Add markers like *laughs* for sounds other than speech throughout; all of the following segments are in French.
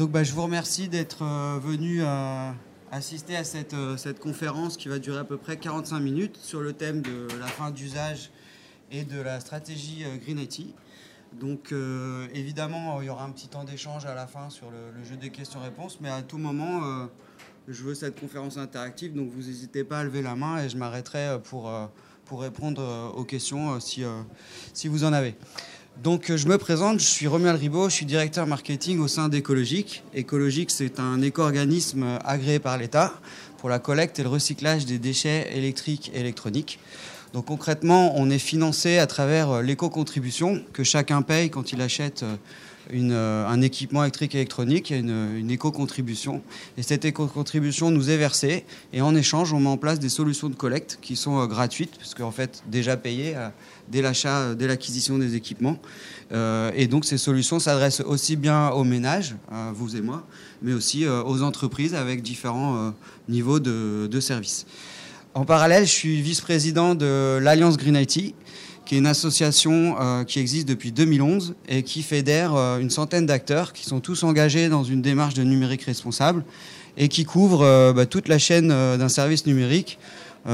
Donc bah, je vous remercie d'être euh, venu euh, assister à cette, euh, cette conférence qui va durer à peu près 45 minutes sur le thème de la fin d'usage et de la stratégie Green IT. Donc évidemment, il y aura un petit temps d'échange à la fin sur le, jeu des questions-réponses, mais à tout moment, je veux cette conférence interactive, donc vous n'hésitez pas à lever la main et je m'arrêterai pour, répondre aux questions si vous en avez. Donc je me présente, je suis Romuald Ribot, je suis directeur marketing au sein d'Écologique. Écologique, c'est un éco-organisme agréé par l'État pour la collecte et le recyclage des déchets électriques et électroniques. Donc concrètement, on est financé à travers l'éco-contribution que chacun paye quand il achète euh, un équipement électrique et électronique, une, une éco-contribution. Et cette éco-contribution nous est versée. Et en échange, on met en place des solutions de collecte qui sont euh, gratuites, parce qu'en fait, déjà payées euh, dès l'achat, dès l'acquisition des équipements. et donc, ces solutions s'adressent aussi bien aux ménages, vous et moi, mais aussi aux entreprises avec différents niveaux de, de services. En parallèle, je suis vice-président de l'Alliance Green IT, qui est une association euh, qui existe depuis 2011 et qui fédère euh, une centaine d'acteurs qui sont tous engagés dans une démarche de numérique responsable et qui couvre euh, bah, toute la chaîne d'un service numérique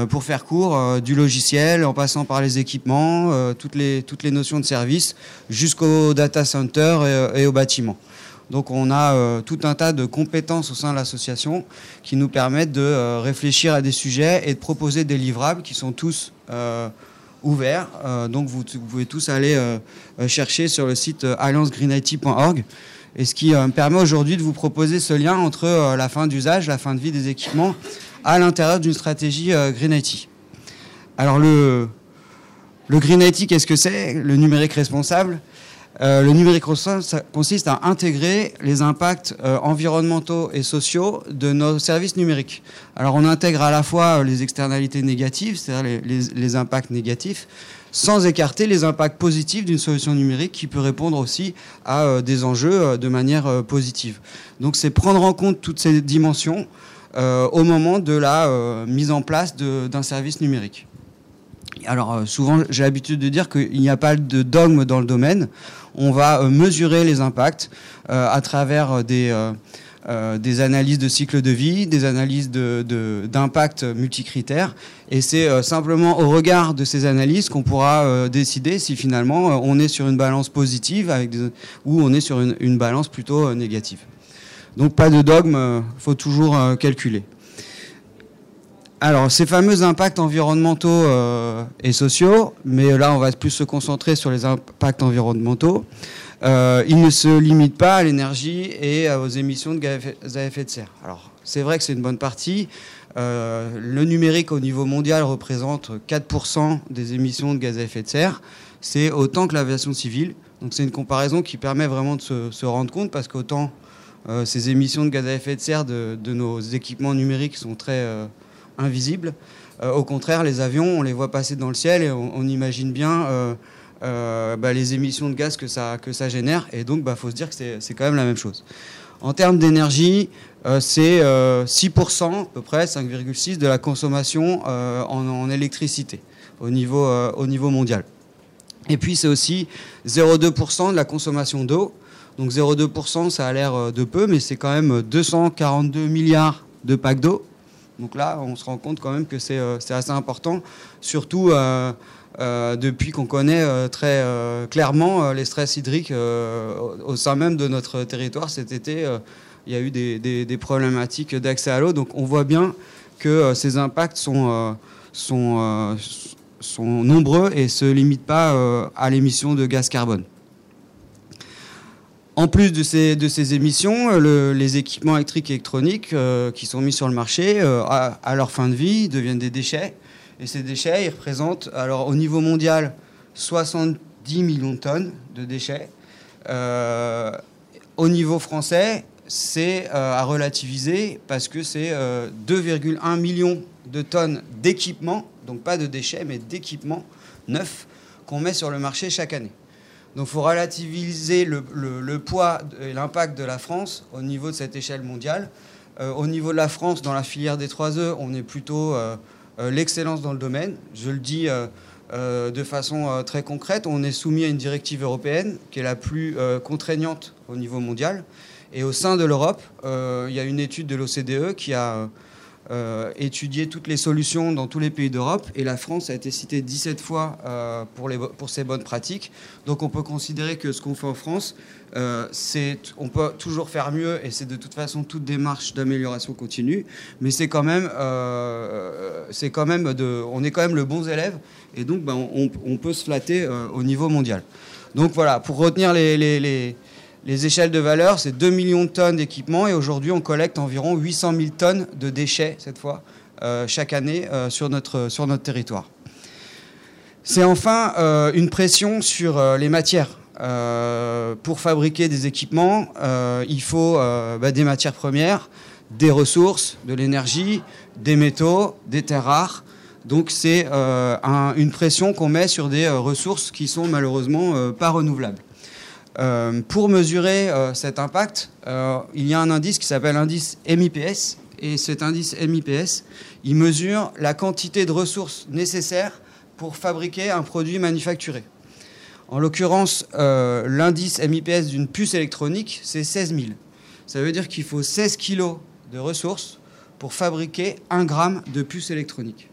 pour faire court, du logiciel en passant par les équipements, toutes, les, toutes les notions de service, jusqu'au data center et, et, au bâtiment. Donc on a tout un tas de compétences au sein de l'association qui nous permettent de réfléchir à des sujets et de proposer des livrables qui sont tous ouvert. Euh, donc vous, pouvez tous aller euh, euh, chercher sur le site alliancegreenIT.org. Et ce qui me permet aujourd'hui de vous proposer ce lien entre la fin d'usage, la fin de vie des équipements à l'intérieur d'une stratégie Green IT. Alors le, le Green IT, qu'est-ce que c'est? Le numérique responsable. Euh, le numérique consiste à intégrer les impacts euh, environnementaux et sociaux de nos services numériques. Alors on intègre à la fois les externalités négatives, c'est-à-dire les, impacts négatifs, sans écarter les impacts positifs d'une solution numérique qui peut répondre aussi à euh, des enjeux de manière positive. Donc c'est prendre en compte toutes ces dimensions au moment de la mise en place d'un service numérique. Alors souvent j'ai l'habitude de dire qu'il n'y a pas de dogme dans le domaine on va euh, mesurer les impacts euh, à travers des... Euh, des analyses de cycle de vie, des analyses d'impact multicritères. Et c'est simplement au regard de ces analyses qu'on pourra décider si finalement on est sur une balance positive ou on est sur une, une balance plutôt négative. Donc pas de dogme, il faut toujours calculer. Alors, ces fameux impacts environnementaux euh, et sociaux, mais là, on va plus se concentrer sur les impacts environnementaux. Euh, ils ne se limitent pas à l'énergie et aux émissions de gaz à effet de serre. Alors, c'est vrai que c'est une bonne partie. Euh, le numérique au niveau mondial représente 4% des émissions de gaz à effet de serre. C'est autant que l'aviation civile. Donc, c'est une comparaison qui permet vraiment de se, rendre compte parce qu'autant ces émissions de gaz à effet de serre de, de nos équipements numériques sont très invisibles. Euh, au contraire, les avions, on les voit passer dans le ciel et on, imagine bien euh, euh, bah, les émissions de gaz que ça, génère. Et donc, il bah, faut se dire que c'est quand même la même chose. En termes d'énergie, c'est 6% à peu près, 5,6% de la consommation en, électricité au niveau, au niveau mondial. Et puis c'est aussi 0,2% de la consommation d'eau. Donc 0,2%, ça a l'air de peu, mais c'est quand même 242 milliards de packs d'eau. Donc là, on se rend compte quand même que c'est euh, assez important, surtout euh, euh, depuis qu'on connaît très clairement les stress hydriques au sein même de notre territoire. Cet été, il y a eu des, problématiques d'accès à l'eau. Donc on voit bien que ces impacts sont, nombreux et ne se limitent pas à l'émission de gaz carbone. En plus de ces, émissions, euh, les équipements électriques et électroniques euh, qui sont mis sur le marché, euh, à, leur fin de vie, deviennent des déchets. Et ces déchets, ils représentent, alors au niveau mondial, 70 millions de tonnes de déchets. au niveau français, c'est à relativiser parce que c'est 2,1 millions de tonnes d'équipements, donc pas de déchets, mais d'équipements neufs qu'on met sur le marché chaque année. Donc il faut relativiser le, poids et l'impact de la France au niveau de cette échelle mondiale. Euh, au niveau de la France, dans la filière des 3 E, on est plutôt euh, euh, l'excellence dans le domaine. Je le dis de façon très concrète, on est soumis à une directive européenne qui est la plus contraignante au niveau mondial. Et au sein de l'Europe, il y a une étude de l'OCDE qui a euh, étudier toutes les solutions dans tous les pays d'Europe et la France a été citée 17 fois euh, pour, les, pour ses bonnes pratiques. Donc on peut considérer que ce qu'on fait en France, euh, c'est, on peut toujours faire mieux et c'est de toute façon toute démarche d'amélioration continue, mais c'est quand même, c'est quand même de, on est quand même le bon élève et donc ben, on, on, peut se flatter au niveau mondial. Donc voilà, pour retenir les, les les échelles de valeur, c'est 2 millions de tonnes d'équipements et aujourd'hui on collecte environ 800 000 tonnes de déchets cette fois euh, chaque année euh, sur, notre, sur notre territoire. C'est enfin euh, une pression sur les matières. pour fabriquer des équipements, il faut bah, des matières premières, des ressources, de l'énergie, des métaux, des terres rares. Donc c'est une pression qu'on met sur des ressources qui sont malheureusement pas renouvelables. Euh, pour mesurer euh, cet impact, euh, il y a un indice qui s'appelle l'indice MIPS. Et cet indice MIPS, il mesure la quantité de ressources nécessaires pour fabriquer un produit manufacturé. En l'occurrence, l'indice MIPS d'une puce électronique, c'est 16 000. Ça veut dire qu'il faut 16 kg de ressources pour fabriquer 1 gramme de puce électronique.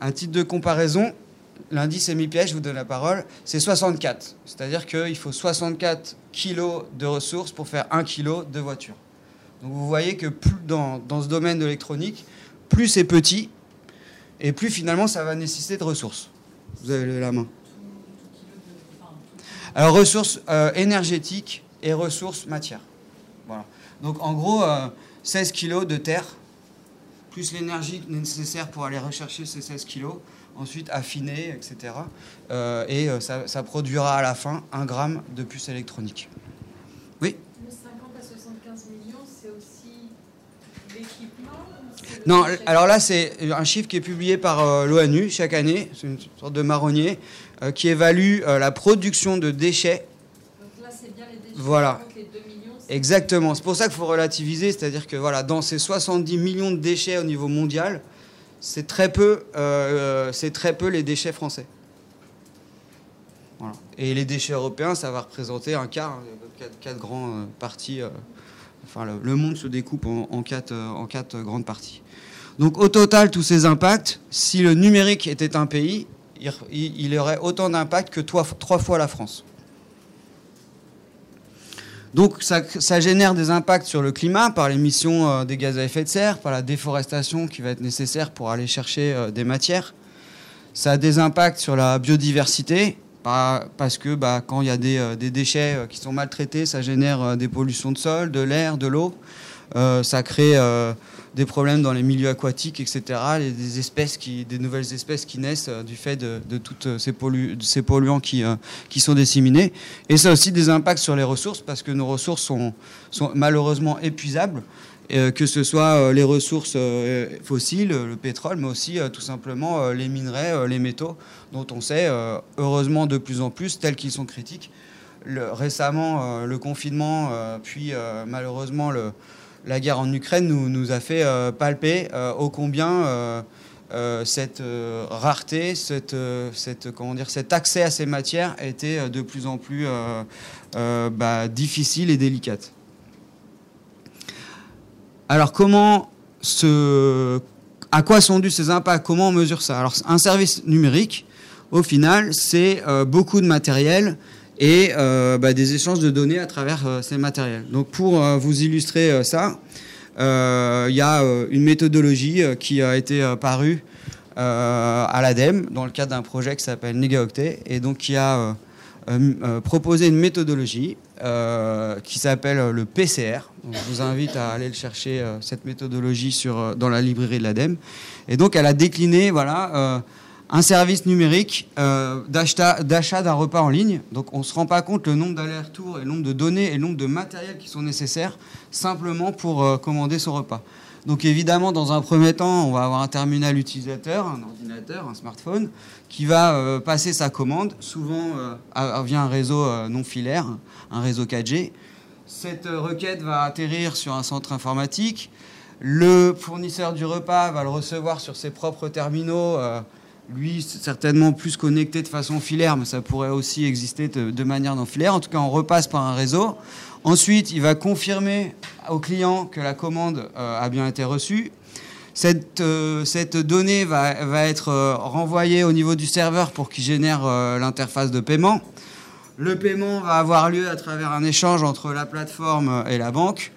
Un titre de comparaison, l'indice MIPS, je vous donne la parole, c'est 64. C'est-à-dire qu'il faut 64 kg de ressources pour faire 1 kg de voiture. Donc vous voyez que plus dans, ce domaine de l'électronique, plus c'est petit, et plus finalement ça va nécessiter de ressources. Vous avez la main. Alors ressources euh, énergétiques et ressources matières. Voilà. Donc en gros, 16 euh, kg de terre, plus l'énergie nécessaire pour aller rechercher ces 16 kg, ensuite affiner, etc. Euh, et euh, ça, produira à la fin un gramme de puce électronique. Oui? Le 50 à 75 millions, c'est aussi l'équipement Non, alors là, c'est un chiffre qui est publié par euh, l'ONU chaque année, c'est une sorte de marronnier, qui évalue la production de déchets. Donc là, c'est bien les déchets. Voilà. Exactement, c'est pour ça qu'il faut relativiser, c'est-à-dire que voilà, dans ces 70 millions de déchets au niveau mondial, c'est très peu, euh, c'est très peu les déchets français. Et les déchets européens, ça va représenter un quart, hein, quatre, grandes euh, parties. Euh, enfin, le, monde se découpe en, quatre, en quatre grandes parties. Donc, au total, tous ces impacts, si le numérique était un pays, il, il aurait autant d'impact que trois fois la France. Donc ça, génère des impacts sur le climat par l'émission euh, des gaz à effet de serre, par la déforestation qui va être nécessaire pour aller chercher euh, des matières. Ça a des impacts sur la biodiversité parce que bah, quand il y a des, euh, déchets qui sont maltraités, ça génère des pollutions de sol, de l'air, de l'eau. ça crée des problèmes dans les milieux aquatiques, etc. des, espèces qui, des nouvelles espèces qui naissent euh, du fait de, de tous ces, ces, polluants qui, euh, qui sont disséminés. Et ça aussi des impacts sur les ressources parce que nos ressources sont, sont malheureusement épuisables. Euh, que ce soit les ressources fossiles, le pétrole, mais aussi tout simplement les minerais, les métaux, dont on sait heureusement de plus en plus, tels qu'ils sont critiques. Récemment, le confinement, puis malheureusement le, la guerre en Ukraine nous, a fait euh, palper euh, ô combien euh, cette rareté, cet accès à ces matières était de plus en plus bah, difficile et délicate. Alors comment ce, à quoi sont dus ces impacts? Comment on mesure ça? Alors un service numérique, au final, c'est beaucoup de matériel et euh, bah, des échanges de données à travers euh, ces matériels. Donc pour euh, vous illustrer ça, il y a une méthodologie qui a été parue à l'ADEME dans le cadre d'un projet qui s'appelle NegaOctet et donc qui a proposé une méthodologie qui s'appelle le PCR. je vous invite à aller le chercher cette méthodologie dans la librairie de l'ADEME. Et donc elle a décliné voilà un service numérique euh, d'achat d'un repas en ligne. Donc on ne se rend pas compte le nombre d'allers-retours et le nombre de données et le nombre de matériel qui sont nécessaires simplement pour euh, commander son repas. Donc évidemment, dans un premier temps, on va avoir un terminal utilisateur, un ordinateur, un smartphone, qui va euh, passer sa commande, souvent via un réseau non filaire, un réseau 4G. Cette requête va atterrir sur un centre informatique. Le fournisseur du repas va le recevoir sur ses propres terminaux lui certainement plus connecté de façon filaire, mais ça pourrait aussi exister de, manière non filaire. En tout cas, on repasse par un réseau. Ensuite, il va confirmer au client que la commande euh, a bien été reçue. Cette, euh, cette donnée va, être euh, renvoyée au niveau du serveur pour qu'il génère l'interface de paiement. Le paiement va avoir lieu à travers un échange entre la plateforme et la banque.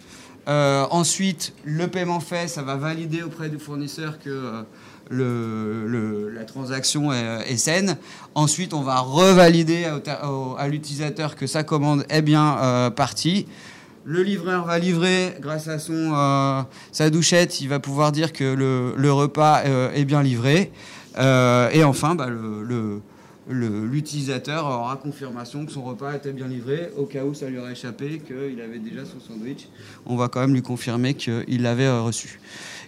ensuite, le paiement fait, ça va valider auprès du fournisseur que la transaction est, saine. Ensuite, on va revalider à, l'utilisateur que sa commande est bien euh, partie. Le livreur va livrer grâce à euh, sa douchette, il va pouvoir dire que le, repas euh, est bien livré. et enfin, bah, l'utilisateur aura confirmation que son repas était bien livré, au cas où ça lui aurait échappé, qu'il avait déjà son sandwich. On va quand même lui confirmer qu'il l'avait reçu.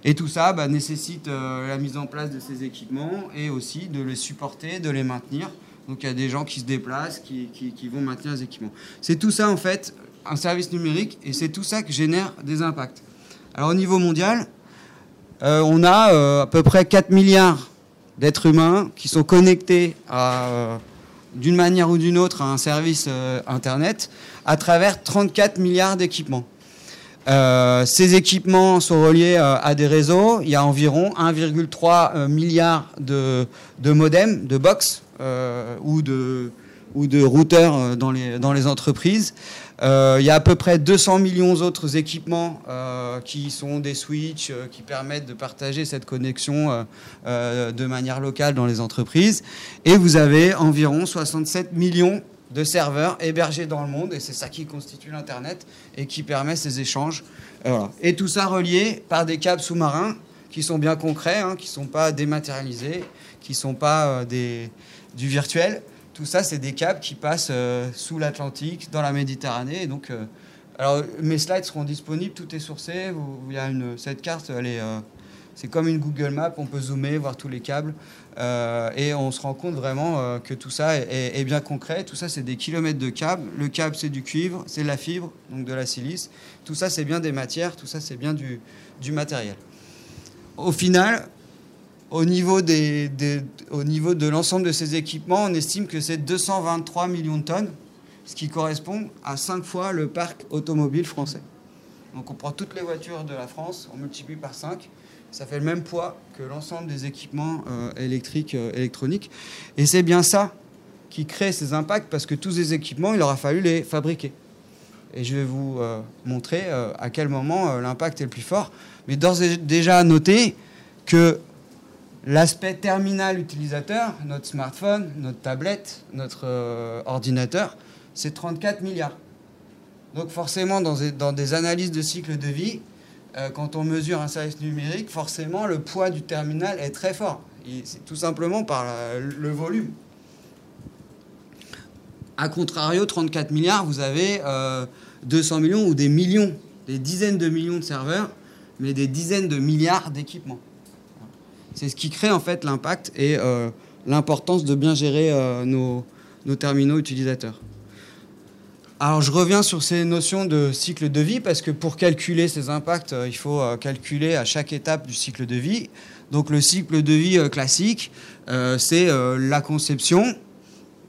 Et tout ça bah, nécessite euh, la mise en place de ces équipements et aussi de les supporter, de les maintenir. Donc il y a des gens qui se déplacent, qui, vont maintenir les équipements. C'est tout ça en fait, un service numérique, et c'est tout ça qui génère des impacts. Alors au niveau mondial, euh, on a euh, à peu près 4 milliards d'êtres humains qui sont connectés d'une manière ou d'une autre à un service Internet à travers 34 milliards d'équipements. Euh, ces équipements sont reliés euh, à des réseaux. Il y a environ 1,3 euh, milliard de, de, modems, de box ou, de, ou routeurs dans les, dans les entreprises. il y a à peu près 200 millions d'autres équipements qui sont des switches qui permettent de partager cette connexion de manière locale dans les entreprises. Et vous avez environ 67 millions de serveurs hébergés dans le monde, et c'est ça qui constitue l'Internet et qui permet ces échanges. Et tout ça relié par des câbles sous-marins qui sont bien concrets, hein, qui ne sont pas dématérialisés, qui ne sont pas euh, des, du virtuel. Tout ça, c'est des câbles qui passent euh, sous l'Atlantique, dans la Méditerranée. Donc, euh, alors, mes slides seront disponibles, tout est sourcé. il y a cette carte, elle est, c'est comme une Google Map, on peut zoomer, voir tous les câbles. Euh, et on se rend compte vraiment euh, que tout ça est, bien concret. Tout ça, c'est des kilomètres de câbles. Le câble, c'est du cuivre, c'est de la fibre, donc de la silice. Tout ça, c'est bien des matières, tout ça, c'est bien du, matériel. Au final, au niveau, des, au niveau de l'ensemble de ces équipements, on estime que c'est 223 millions de tonnes, ce qui correspond à 5 fois le parc automobile français. Donc on prend toutes les voitures de la France, on multiplie par 5 ça fait le même poids que l'ensemble des équipements euh, électriques, euh, électroniques. Et c'est bien ça qui crée ces impacts, parce que tous ces équipements, il aura fallu les fabriquer. Et je vais vous euh, montrer à quel moment l'impact est le plus fort. Mais d'ores et déjà noter que l'aspect terminal utilisateur, notre smartphone, notre tablette, notre ordinateur, c'est 34 milliards. Donc forcément, dans dans des analyses de cycle de vie, euh, quand on mesure un service numérique, forcément, le poids du terminal est très fort. C'est tout simplement par le volume. A contrario, 34 milliards, vous avez 200 euh, millions ou des millions, des dizaines de millions de serveurs, mais des dizaines de milliards d'équipements. C'est ce qui crée en fait l'impact et euh, l'importance de bien gérer nos terminaux utilisateurs. Alors je reviens sur ces notions de cycle de vie parce que pour calculer ces impacts, euh, il faut euh, calculer à chaque étape du cycle de vie. Donc le cycle de vie euh, classique, c'est la conception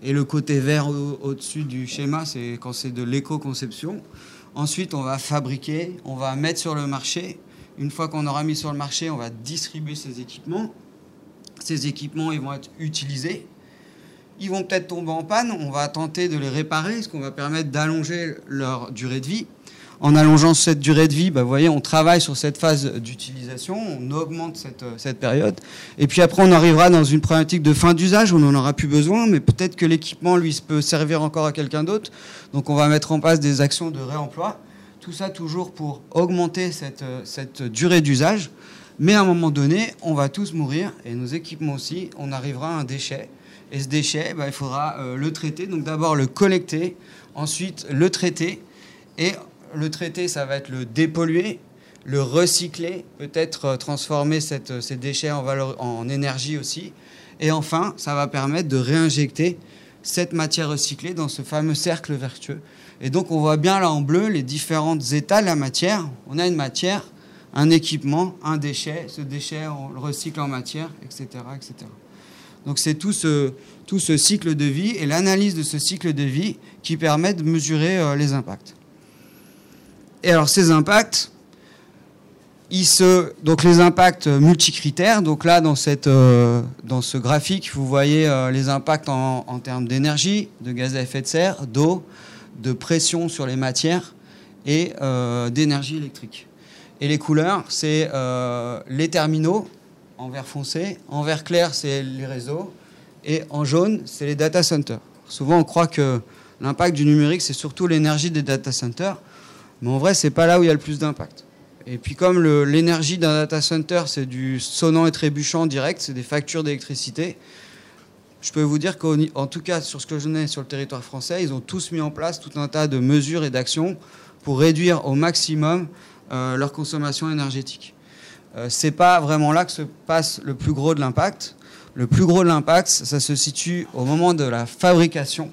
et le côté vert au-dessus du schéma, c'est quand c'est de l'éco-conception. Ensuite, on va fabriquer, on va mettre sur le marché. Une fois qu'on aura mis sur le marché, on va distribuer ces équipements. Ces équipements, ils vont être utilisés ils vont peut-être tomber en panne, on va tenter de les réparer, ce qu'on va permettre d'allonger leur durée de vie. En allongeant cette durée de vie, bah, vous voyez, on travaille sur cette phase d'utilisation, on augmente cette, cette, période. Et puis après, on arrivera dans une problématique de fin d'usage, on n'en aura plus besoin, mais peut-être que l'équipement, lui, peut servir encore à quelqu'un d'autre. Donc on va mettre en place des actions de réemploi. Tout ça toujours pour augmenter cette, cette durée d'usage. Mais à un moment donné, on va tous mourir, et nos équipements aussi, on arrivera à un déchet et ce déchet, bah, il faudra euh, le traiter. Donc d'abord le collecter, ensuite le traiter. Et le traiter, ça va être le dépolluer, le recycler, peut-être euh, transformer cette, ces déchets en, en énergie aussi. Et enfin, ça va permettre de réinjecter cette matière recyclée dans ce fameux cercle vertueux. Et donc on voit bien là en bleu les différentes états de la matière. On a une matière, un équipement, un déchet. Ce déchet, on le recycle en matière, etc. etc. Donc c'est tout ce, tout ce cycle de vie et l'analyse de ce cycle de vie qui permet de mesurer euh, les impacts. Et alors ces impacts, ils se, donc les impacts multicritères, donc là dans, cette, euh, dans ce graphique, vous voyez euh, les impacts en, en termes d'énergie, de gaz à effet de serre, d'eau, de pression sur les matières et d'énergie électrique. Et les couleurs, c'est les terminaux en vert foncé, en vert clair, c'est les réseaux, et en jaune, c'est les data centers. Souvent, on croit que l'impact du numérique, c'est surtout l'énergie des data centers, mais en vrai, c'est pas là où il y a le plus d'impact. Et puis, comme l'énergie d'un data center, c'est du sonnant et trébuchant direct, c'est des factures d'électricité, je peux vous dire qu'en tout cas, sur ce que je connais sur le territoire français, ils ont tous mis en place tout un tas de mesures et d'actions pour réduire au maximum euh, leur consommation énergétique. Euh, c'est pas vraiment là que se passe le plus gros de l'impact. Le plus gros de l'impact, ça se situe au moment de la fabrication.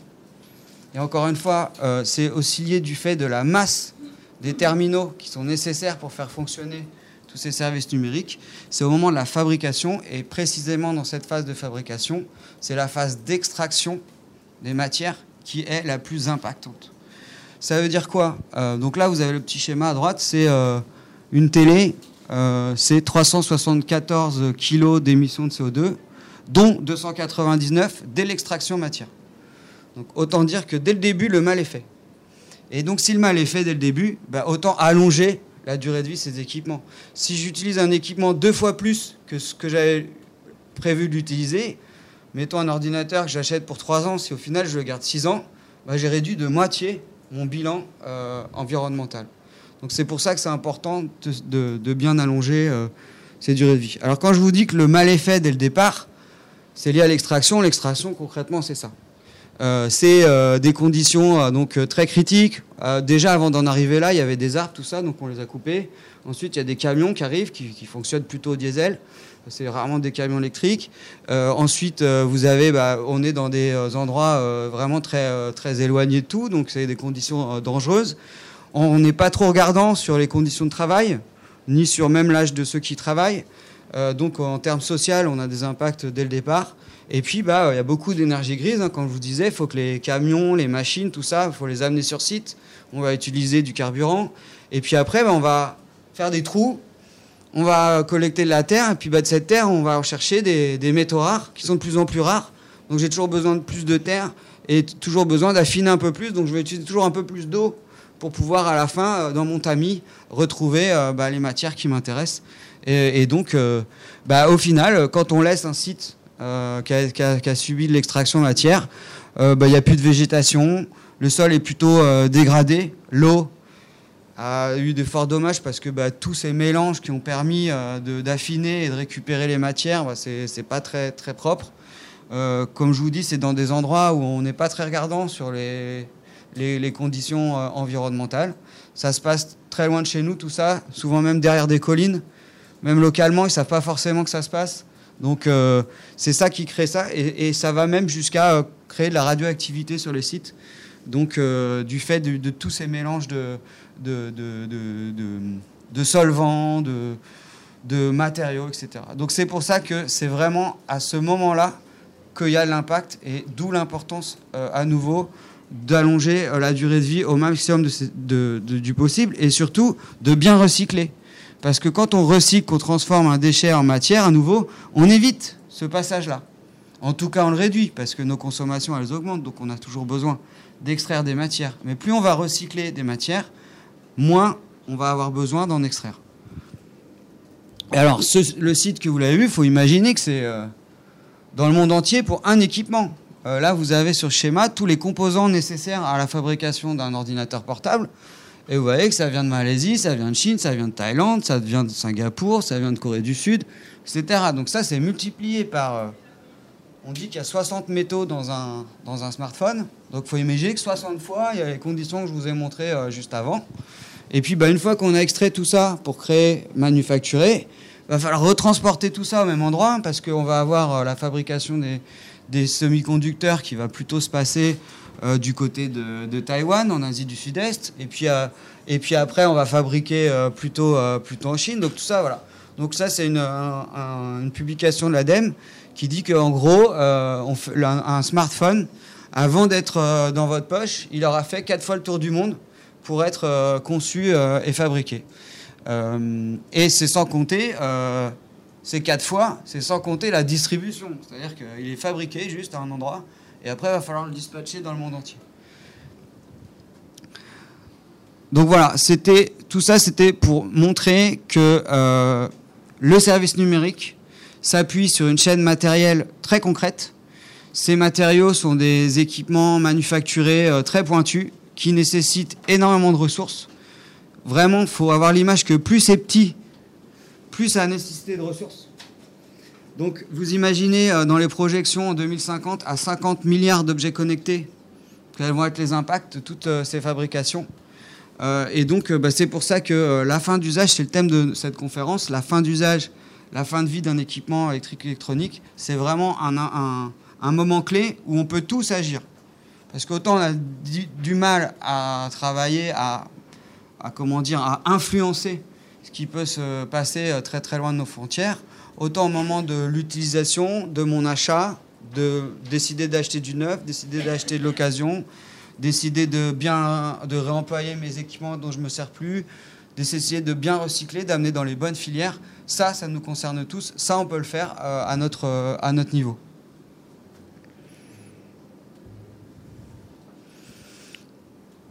Et encore une fois, euh, c'est aussi lié du fait de la masse des terminaux qui sont nécessaires pour faire fonctionner tous ces services numériques. C'est au moment de la fabrication, et précisément dans cette phase de fabrication, c'est la phase d'extraction des matières qui est la plus impactante. Ça veut dire quoi? Euh, Donc là, vous avez le petit schéma à droite, c'est une télé, c'est 374 kg d'émissions de CO2 dont 299 dès l'extraction matière. Autant dire que dès le début, le mal est fait. Et donc si le mal est fait dès le début, bah, autant allonger la durée de vie de ces équipements. Si j'utilise un équipement deux fois plus que ce que j'avais prévu d'utiliser, mettons un ordinateur que j'achète pour trois ans, si au final je le garde six ans, bah, j'ai réduit de moitié mon bilan euh, environnemental. Donc c'est pour ça que c'est important de, bien allonger euh, ces durées de vie. Alors quand je vous dis que le mal est fait dès le départ, c'est lié à l'extraction. L'extraction, concrètement, c'est ça. Euh, c'est euh, des conditions donc très critiques. déjà, avant d'en arriver là, il y avait des arbres, tout ça, donc on les a coupés. Ensuite, il y a des camions qui arrivent, qui, fonctionnent plutôt au diesel. C'est rarement des camions électriques. ensuite, vous avez, bah, on est dans des endroits vraiment très, très éloignés de tout, donc c'est des conditions dangereuses. On n'est pas trop regardant sur les conditions de travail, ni sur même l'âge de ceux qui travaillent. Euh, donc en termes social, on a des impacts dès le départ. Et puis, bah, il y a beaucoup d'énergie grise. Hein. Comme je vous disais, il faut que les camions, les machines, tout ça, il faut les amener sur site. On va utiliser du carburant. Et puis après, bah, on va faire des trous. On va collecter de la terre. Et puis bah, de cette terre, on va chercher des, des métaux rares qui sont de plus en plus rares. Donc j'ai toujours besoin de plus de terre et toujours besoin d'affiner un peu plus. Donc je vais utiliser toujours un peu plus d'eau pour pouvoir à la fin, euh, dans mon tamis, retrouver euh, bah, les matières qui m'intéressent. Et, donc, euh, bah, au final, quand on laisse un site qui, a, subi de l'extraction matière, euh, bah, il n'y a plus de végétation, le sol est plutôt dégradé, l'eau a eu de forts dommages parce que tous ces mélanges qui ont permis d'affiner et de récupérer les matières, bah, c'est pas très, très propre. comme je vous dis, c'est dans des endroits où on n'est pas très regardant sur les, les, conditions environnementales. Ça se passe très loin de chez nous, tout ça, souvent même derrière des collines même localement, ils ne savent pas forcément que ça se passe. Donc euh, c'est ça qui crée ça, et, ça va même jusqu'à euh, créer de la radioactivité sur les sites. Donc euh, du fait de, tous ces mélanges de, de, de solvants, de, matériaux, etc. Donc c'est pour ça que c'est vraiment à ce moment-là qu'il y a l'impact, et d'où l'importance à nouveau d'allonger la durée de vie au maximum du possible, et surtout de bien recycler. Parce que quand on recycle, qu'on transforme un déchet en matière à nouveau, on évite ce passage-là. En tout cas, on le réduit parce que nos consommations, elles augmentent, donc on a toujours besoin d'extraire des matières. Mais plus on va recycler des matières, moins on va avoir besoin d'en extraire. Et alors, le site que vous l'avez vu, il faut imaginer que c'est euh, dans le monde entier pour un équipement. Euh, là, vous avez sur schéma tous les composants nécessaires à la fabrication d'un ordinateur portable. Et vous voyez que ça vient de Malaisie, ça vient de Chine, ça vient de Thaïlande, ça vient de Singapour, ça vient de Corée du Sud, etc. Donc ça, c'est multiplié par... Euh, on dit qu'il y a 60 métaux dans un, dans un smartphone. Donc il faut imaginer que 60 fois, il y a les conditions que je vous ai montrées euh, juste avant. Et puis bah, une fois qu'on a extrait tout ça pour créer, manufacturer, il va falloir retransporter tout ça au même endroit parce qu'on va avoir la fabrication des, des semi-conducteurs qui va plutôt se passer euh, du côté de, Taïwan, en Asie du Sud-Est. Et puis, euh, et puis après, on va fabriquer euh, plutôt, plutôt en Chine. Donc tout ça, voilà. Donc ça, c'est une, une, publication de l'ADEME qui dit qu'en gros, un, smartphone, avant d'être dans votre poche, il aura fait quatre fois le tour du monde pour être conçu et fabriqué. et c'est sans compter ces quatre fois, c'est sans compter la distribution. C'est-à-dire qu'il est fabriqué juste à un endroit et après, il va falloir le dispatcher dans le monde entier. Donc voilà, c'était tout ça, c'était pour montrer que euh, le service numérique s'appuie sur une chaîne matérielle très concrète. Ces matériaux sont des équipements manufacturés euh, très pointus qui nécessitent énormément de ressources. Vraiment, il faut avoir l'image que plus c'est petit, plus ça a nécessité de ressources. Donc vous imaginez euh, dans les projections en 2050 à 50 milliards d'objets connectés, quels vont être les impacts de toutes euh, ces fabrications. Euh, et donc bah, c'est pour ça que la fin d'usage, c'est le thème de cette conférence, la fin d'usage, la fin de vie d'un équipement électrique électronique, c'est vraiment un, moment clé où on peut tous agir. Parce qu'autant on a du, mal à travailler, à, à, comment dire, à influencer ce qui peut se passer très très loin de nos frontières, autant au moment de l'utilisation, de mon achat, de décider d'acheter du neuf, décider d'acheter de l'occasion, décider de bien de réemployer mes équipements dont je me sers plus, d'essayer de bien recycler, d'amener dans les bonnes filières. Ça, ça nous concerne tous. Ça, on peut le faire euh, à, notre, euh, à notre niveau.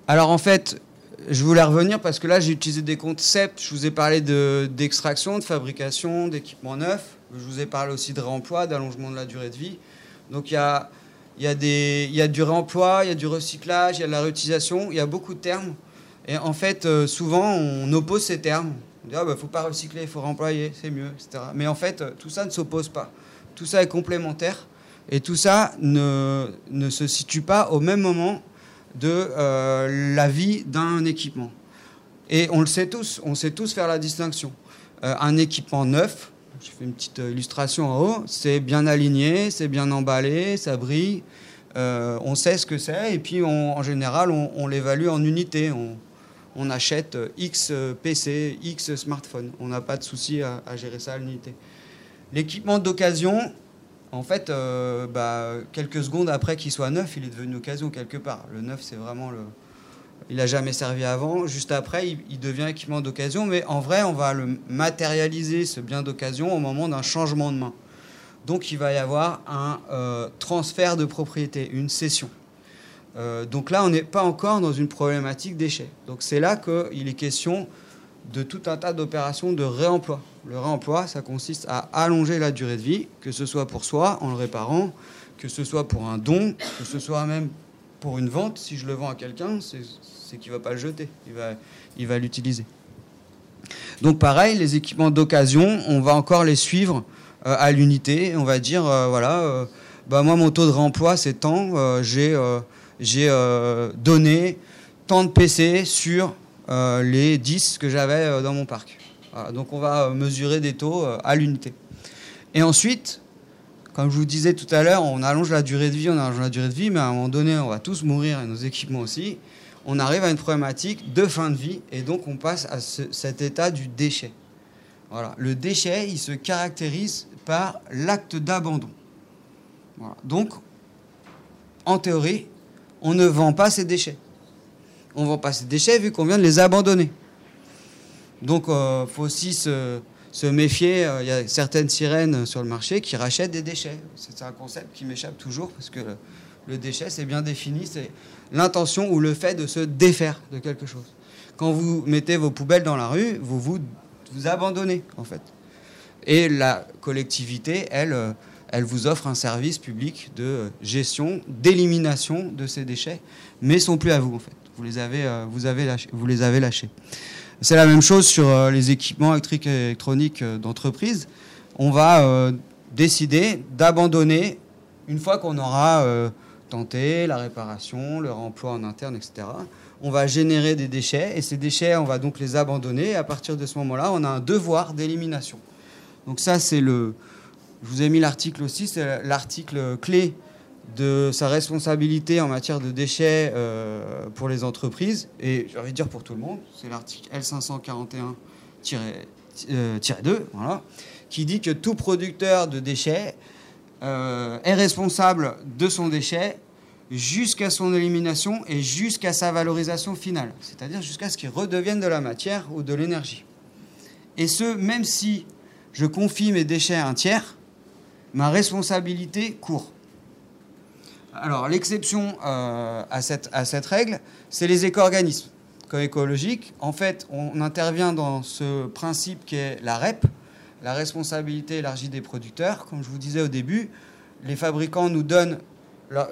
Alors en fait, je voulais revenir parce que là, j'ai utilisé des concepts. Je vous ai parlé d'extraction, de, fabrication, d'équipements neufs. Je vous ai parlé aussi de réemploi, d'allongement de la durée de vie. Donc il y a, y, a y a du réemploi, il y a du recyclage, il y a de la réutilisation. Il y a beaucoup de termes. Et en fait, euh, souvent, on oppose ces termes. On dit, il ah, bah, faut pas recycler, il faut réemployer, c'est mieux, etc. Mais en fait, tout ça ne s'oppose pas. Tout ça est complémentaire. Et tout ça ne, ne se situe pas au même moment de euh, la vie d'un équipement. Et on le sait tous, on sait tous faire la distinction. Euh, un équipement neuf, je fais une petite illustration en haut, c'est bien aligné, c'est bien emballé, ça brille, euh, on sait ce que c'est, et puis en général, on, l'évalue en unités. On, achète X PC, X smartphone. On n'a pas de souci à, à gérer ça à l'unité. L'équipement d'occasion, en fait, euh, bah, quelques secondes après qu'il soit neuf, il est devenu occasion quelque part. Le neuf, c'est vraiment le. Il n'a jamais servi avant. Juste après, il, devient équipement d'occasion. Mais en vrai, on va le matérialiser, ce bien d'occasion, au moment d'un changement de main. Donc, il va y avoir un euh, transfert de propriété, une cession. Euh, donc là, on n'est pas encore dans une problématique déchet. Donc c'est là qu'il est question de tout un tas d'opérations de réemploi. Le réemploi, ça consiste à allonger la durée de vie, que ce soit pour soi en le réparant, que ce soit pour un don, que ce soit même pour une vente. Si je le vends à quelqu'un, c'est qu'il ne va pas le jeter, il va il va l'utiliser. Donc pareil, les équipements d'occasion, on va encore les suivre euh, à l'unité. On va dire, euh, voilà, euh, bah moi mon taux de réemploi c'est tant, j'ai donné tant de PC sur les 10 que j'avais euh, dans mon parc. donc on va euh, mesurer des taux à l'unité. Et ensuite, comme je vous disais tout à l'heure, on allonge la durée de vie, on allonge la durée de vie, mais à un moment donné, on va tous mourir et nos équipements aussi. On arrive à une problématique de fin de vie et donc on passe à cet état du déchet. Voilà. Le déchet, il se caractérise par l'acte d'abandon. Donc, en théorie, on ne vend pas ces déchets on vend pas ces déchets vu qu'on vient de les abandonner. Donc il euh, faut aussi se, méfier. Euh, il y a certaines sirènes sur le marché qui rachètent des déchets. C'est un concept qui m'échappe toujours parce que le, déchet, c'est bien défini, c'est l'intention ou le fait de se défaire de quelque chose. Quand vous mettez vos poubelles dans la rue, vous vous, abandonnez en fait. Et la collectivité, elle, euh, elle vous offre un service public de gestion, d'élimination de ces déchets, mais sont plus à vous en fait vous les avez, euh, vous les avez lâchés. C'est la même chose sur euh, les équipements électriques et électroniques euh, d'entreprise. On va décider d'abandonner une fois qu'on aura tenté la réparation, le remploi en interne, etc. On va générer des déchets et ces déchets, on va donc les abandonner. À partir de ce moment-là, on a un devoir d'élimination. Donc ça, c'est le. Je vous ai mis l'article aussi, c'est l'article clé de sa responsabilité en matière de déchets euh, pour les entreprises, et j'ai envie de dire pour tout le monde, c'est l'article L541-2, voilà, qui dit que tout producteur de déchets est responsable de son déchet jusqu'à son élimination et jusqu'à sa valorisation finale, c'est-à-dire jusqu'à ce qu'il redevienne de la matière ou de l'énergie. Et ce, même si je confie mes déchets à un tiers, ma responsabilité court. Alors l'exception euh, à, cette, à cette règle, c'est les éco-organismes écologiques. En fait, on intervient dans ce principe qui est la REP, la responsabilité élargie des producteurs. Comme je vous disais au début, les fabricants nous donnent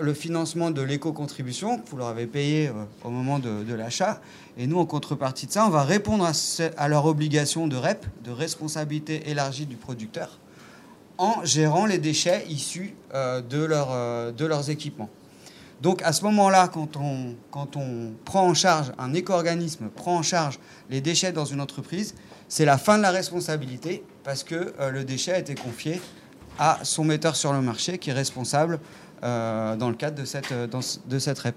le financement de l'éco-contribution que vous leur avez payé euh, au moment de, l'achat. Et nous, en contrepartie de ça, on va répondre à, à, leur obligation de REP, de responsabilité élargie du producteur, en gérant les déchets issus euh, euh, de leurs équipements. Donc à ce moment-là, quand on, quand on prend en charge, un éco-organisme prend en charge les déchets dans une entreprise, c'est la fin de la responsabilité parce que le déchet a été confié à son metteur sur le marché qui est responsable euh, dans le cadre de cette, euh, de cette REP.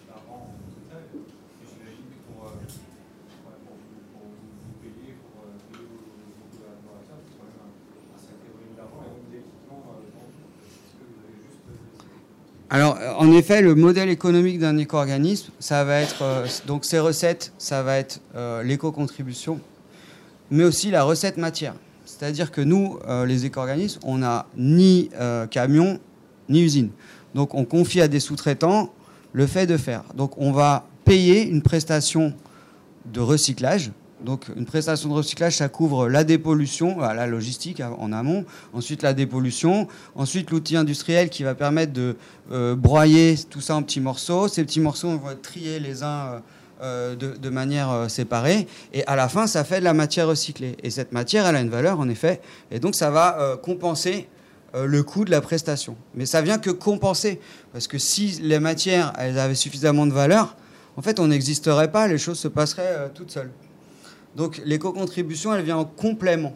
en effet, le modèle économique d'un éco-organisme, ça va être euh, donc ses recettes, ça va être euh, l'éco-contribution, mais aussi la recette matière. C'est-à-dire que nous, les éco-organismes, on n'a ni camion ni usine. Donc, on confie à des sous-traitants le fait de faire. Donc, on va payer une prestation de recyclage donc une prestation de recyclage, ça couvre la dépollution, euh, la logistique en amont, ensuite la dépollution, ensuite l'outil industriel qui va permettre de euh, broyer tout ça en petits morceaux. Ces petits morceaux, on va trier les uns euh, de, manière séparée, et à la fin, ça fait de la matière recyclée. Et cette matière, elle a une valeur, en effet, et donc ça va compenser le coût de la prestation. Mais ça vient que compenser, parce que si les matières, elles avaient suffisamment de valeur, en fait, on n'existerait pas, les choses se passeraient toutes seules. Donc l'éco-contribution, elle vient en complément.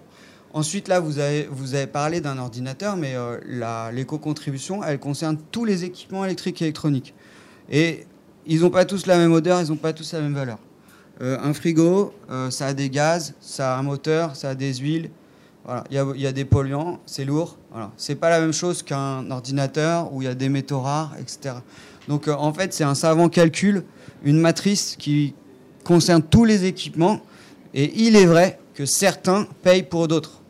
Ensuite, là, vous avez, vous avez parlé d'un ordinateur, mais euh, l'éco-contribution, elle concerne tous les équipements électriques et électroniques. Et ils n'ont pas tous la même odeur, ils n'ont pas tous la même valeur. Euh, un frigo, euh, ça a des gaz, ça a un moteur, ça a des huiles. Il y, y, a des polluants, c'est lourd. Voilà. C'est pas la même chose qu'un ordinateur où il y a des métaux rares, etc. Donc en fait, c'est un savant calcul, une matrice qui concerne tous les équipements et il est vrai que certains payent pour d'autres.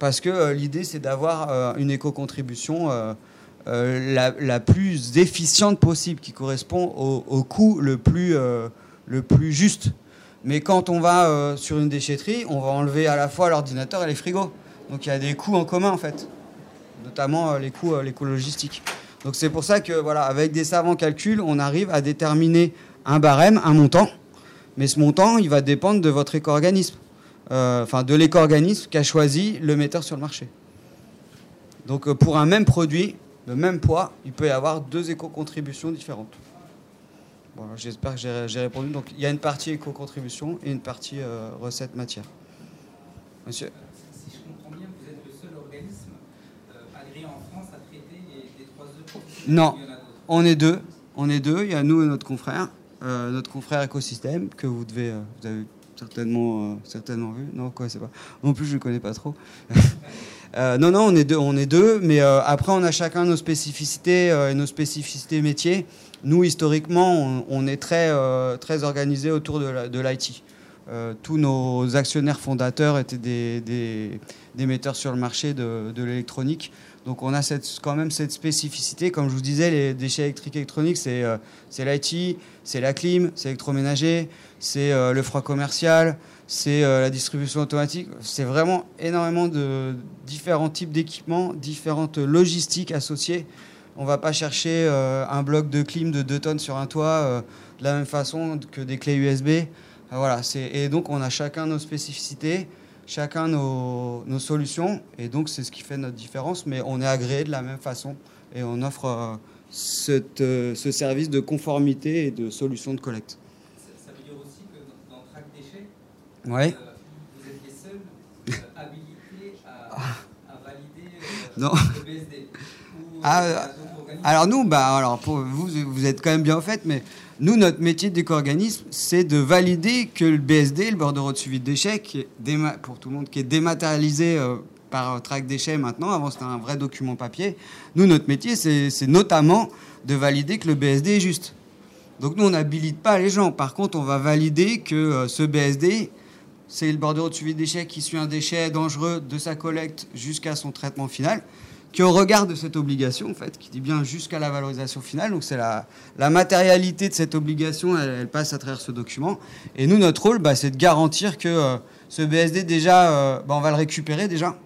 Parce que euh, l'idée, c'est d'avoir euh, une éco-contribution euh, la, plus efficiente possible, qui correspond au, coût le plus, le plus juste. Mais quand on va sur une déchetterie, on va enlever à la fois l'ordinateur et les frigos. Donc il y a des coûts en commun, en fait, notamment les coûts, les coûts logistiques. Donc c'est pour ça que, voilà, avec des savants calculs, on arrive à déterminer un barème, un montant, mais ce montant, il va dépendre de votre éco-organisme, euh, enfin de l'éco-organisme qu'a choisi le metteur sur le marché. Donc euh, pour un même produit, le même poids, il peut y avoir deux éco-contributions différentes. J'espère que j'ai répondu. Donc il y a une partie éco-contribution et une partie euh, recette matière. Monsieur Si je comprends bien, vous êtes le seul organisme agréé en France à traiter les, trois œufs Non, on est deux. On est deux, il y a nous et notre confrère. Euh, notre confrère écosystème que vous devez, euh, avez certainement, euh, certainement vu. Non, quoi, c'est pas. Non plus, je ne connais pas trop. *laughs* non, non, on est deux, on est deux, mais après, on a chacun nos spécificités et nos spécificités métiers. Nous, historiquement, on, est très, très organisé autour de l'IT. tous nos actionnaires fondateurs étaient des, des, des metteurs sur le marché de, de l'électronique. Donc on a quand même cette spécificité. Comme je vous disais, les déchets électriques et électroniques, c'est euh, l'IT, c'est la clim, c'est l'électroménager, c'est euh, le froid commercial, c'est euh, la distribution automatique. C'est vraiment énormément de différents types d'équipements, différentes logistiques associées. On ne va pas chercher un bloc de clim de 2 tonnes sur un toit de la même façon que des clés USB. Voilà, et donc on a chacun nos spécificités chacun nos, solutions. Et donc, c'est ce qui fait notre différence. Mais on est agréé de la même façon. Et on offre euh, euh, ce service de conformité et de solution de collecte. Ça, veut dire aussi que dans, Track Déchets, Ouais. euh, vous êtes les seuls habilités à, *laughs* à valider Non. le BSD Ou Ah, Alors nous, bah, alors pour vous, vous êtes quand même bien fait, mais nous, notre métier d'éco-organisme, c'est de valider que le BSD, le bordereau de suivi de déchets, pour tout le monde, qui est dématérialisé euh, par euh, track déchets maintenant, avant c'était un vrai document papier. Nous, notre métier, c'est c'est notamment de valider que le BSD est juste. Donc nous, on n'habilite pas les gens. Par contre, on va valider que euh, ce BSD, c'est le bordereau de suivi de déchets qui suit un déchet dangereux de sa collecte jusqu'à son traitement final, qui au regard de cette obligation, en fait, qui dit bien jusqu'à la valorisation finale, donc c'est la, matérialité de cette obligation, elle, passe à travers ce document. Et nous, notre rôle, bah, c'est de garantir que euh, ce BSD, déjà, euh, bah, on va le récupérer déjà.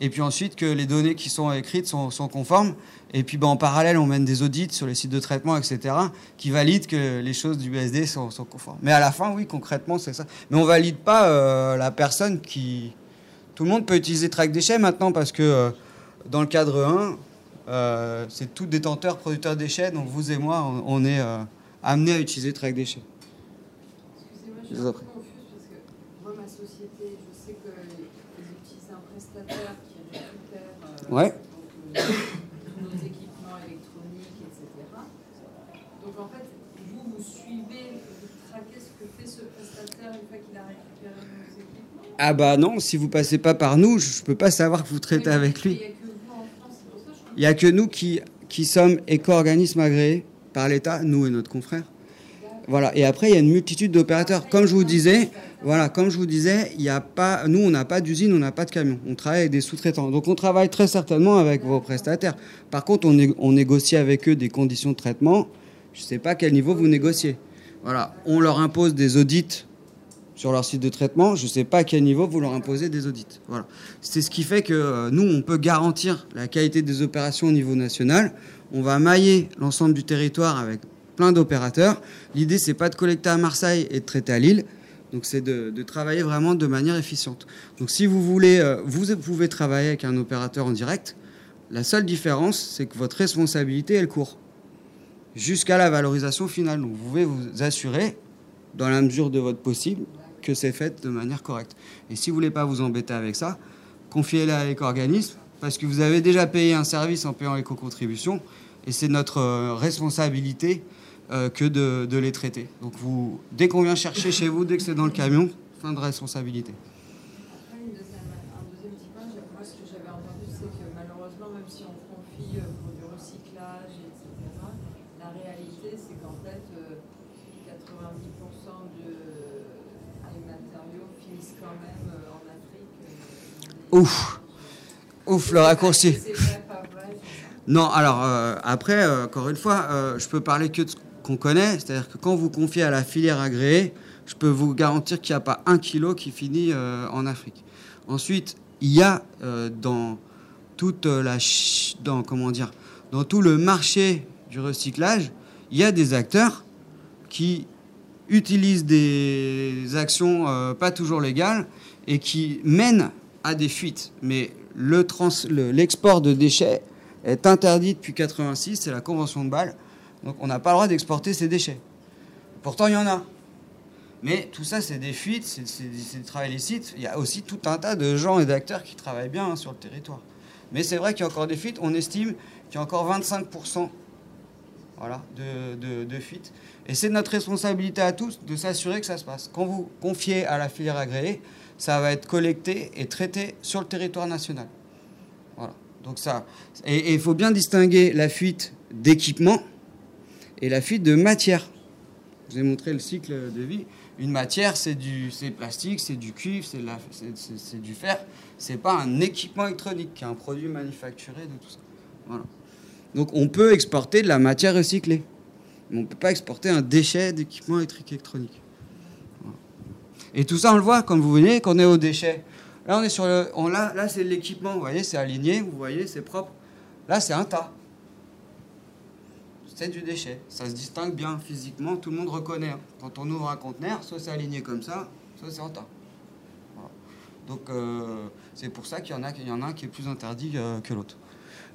Et puis ensuite, que les données qui sont écrites sont, conformes. Et puis bah, en parallèle, on mène des audits sur les sites de traitement, etc., qui valident que les choses du BSD sont, conformes. Mais à la fin, oui, concrètement, c'est ça. Mais on valide pas euh, la personne qui. Tout le monde peut utiliser Track Déchets maintenant parce que dans le cadre 1, euh, c'est tout détenteur, producteur de déchets. Donc vous et moi, on, on est euh, amenés à utiliser Track Déchets. Excusez-moi, je suis un peu confuse parce que moi, ma société, je sais qu'ils utilisent un prestataire qui récupère euh, Ouais. donc, euh, nos équipements électroniques, etc. Donc en fait, vous, vous suivez, vous traquez ce que fait ce prestataire une fois qu'il a récupéré nos équipements? Ah bah non, si vous passez pas par nous, je peux pas savoir que vous traitez avec lui. Il n'y a que nous qui, qui sommes éco-organismes agréés par l'État, nous et notre confrère. Voilà. Et après, il y a une multitude d'opérateurs. Comme je vous disais, voilà, comme je vous disais, il y a pas, nous, on n'a pas d'usine, on n'a pas de camion. On travaille avec des sous-traitants. Donc, on travaille très certainement avec vos prestataires. Par contre, on, né- on négocie avec eux des conditions de traitement. Je ne sais pas quel niveau vous négociez. Voilà. On leur impose des audits sur leur site de traitement. Je ne sais pas à quel niveau vous leur imposez des audits. Voilà. C'est ce qui fait que euh, nous, on peut garantir la qualité des opérations au niveau national. On va mailler l'ensemble du territoire avec plein d'opérateurs. L'idée, c'est pas de collecter à Marseille et de traiter à Lille. Donc, c'est de, travailler vraiment de manière efficiente. Donc, si vous voulez, euh, vous pouvez travailler avec un opérateur en direct. La seule différence, c'est que votre responsabilité, elle court jusqu'à la valorisation finale. Donc, vous pouvez vous assurer, dans la mesure de votre possible, que c'est fait de manière correcte. Et si vous voulez pas vous embêter avec ça, confiez-le à l'éco-organisme, parce que vous avez déjà payé un service en payant l'éco-contribution, et c'est notre euh, responsabilité euh, que de, de les traiter. Donc vous, dès qu'on vient chercher chez vous, dès que c'est dans le camion, fin de responsabilité. Après, une deuxième, un deuxième petit point, j'ai- moi ce que j'avais entendu, c'est que malheureusement, même si on confie euh, pour du recyclage, etc., la réalité, c'est qu'en fait, euh, 90% de- des matériaux finissent quand même euh, en Afrique. euh, Ouf, ouf, le raccourci. Non, alors euh, après, euh, encore une fois, euh, je peux parler que de ce qu'on connaît, c'est-à-dire que quand vous confiez à la filière agréée, je peux vous garantir qu'il n'y a pas un kilo qui finit en Afrique. Ensuite, il y a dans toute la dans tout le marché du recyclage, il y a des acteurs qui utilisent des actions pas toujours légales et qui mènent à des fuites. Mais le trans- le- l'export de déchets est interdit depuis 86, c'est la convention de Bâle. Donc on n'a pas le droit d'exporter ces déchets. Pourtant, il y en a. Mais tout ça, c'est des fuites, c'est du travail licite. Il y a aussi tout un tas de gens et d'acteurs qui travaillent bien hein, sur le territoire. Mais c'est vrai qu'il y a encore des fuites. On estime qu'il y a encore 25% voilà, de- de fuites. Et c'est notre responsabilité à tous de s'assurer que ça se passe. Quand vous confiez à la filière agréée, ça va être collecté et traité sur le territoire national. Voilà. Donc ça. Et il faut bien distinguer la fuite d'équipement et la fuite de matière. Je vous ai montré le cycle de vie. Une matière, c'est du c'est plastique, c'est du cuivre, c'est c'est- c'est- c'est du fer. C'est pas un équipement électronique, qui est un produit manufacturé de tout ça. Voilà. Donc on peut exporter de la matière recyclée. Mais on ne peut pas exporter un déchet d'équipement électrique électronique. Et tout ça, on le voit, comme vous voyez, qu'on est aux déchets. Là, on est sur le. On, là, là c'est l'équipement, vous voyez, c'est aligné, vous voyez, c'est propre. Là, c'est un tas. C'est du déchet. Ça se distingue bien physiquement, tout le monde reconnaît. hein. Quand on ouvre un conteneur, soit c'est aligné comme ça, soit c'est en tas. Donc, euh, c'est pour ça qu'il y, en a, y en a un qui est plus interdit euh, que l'autre.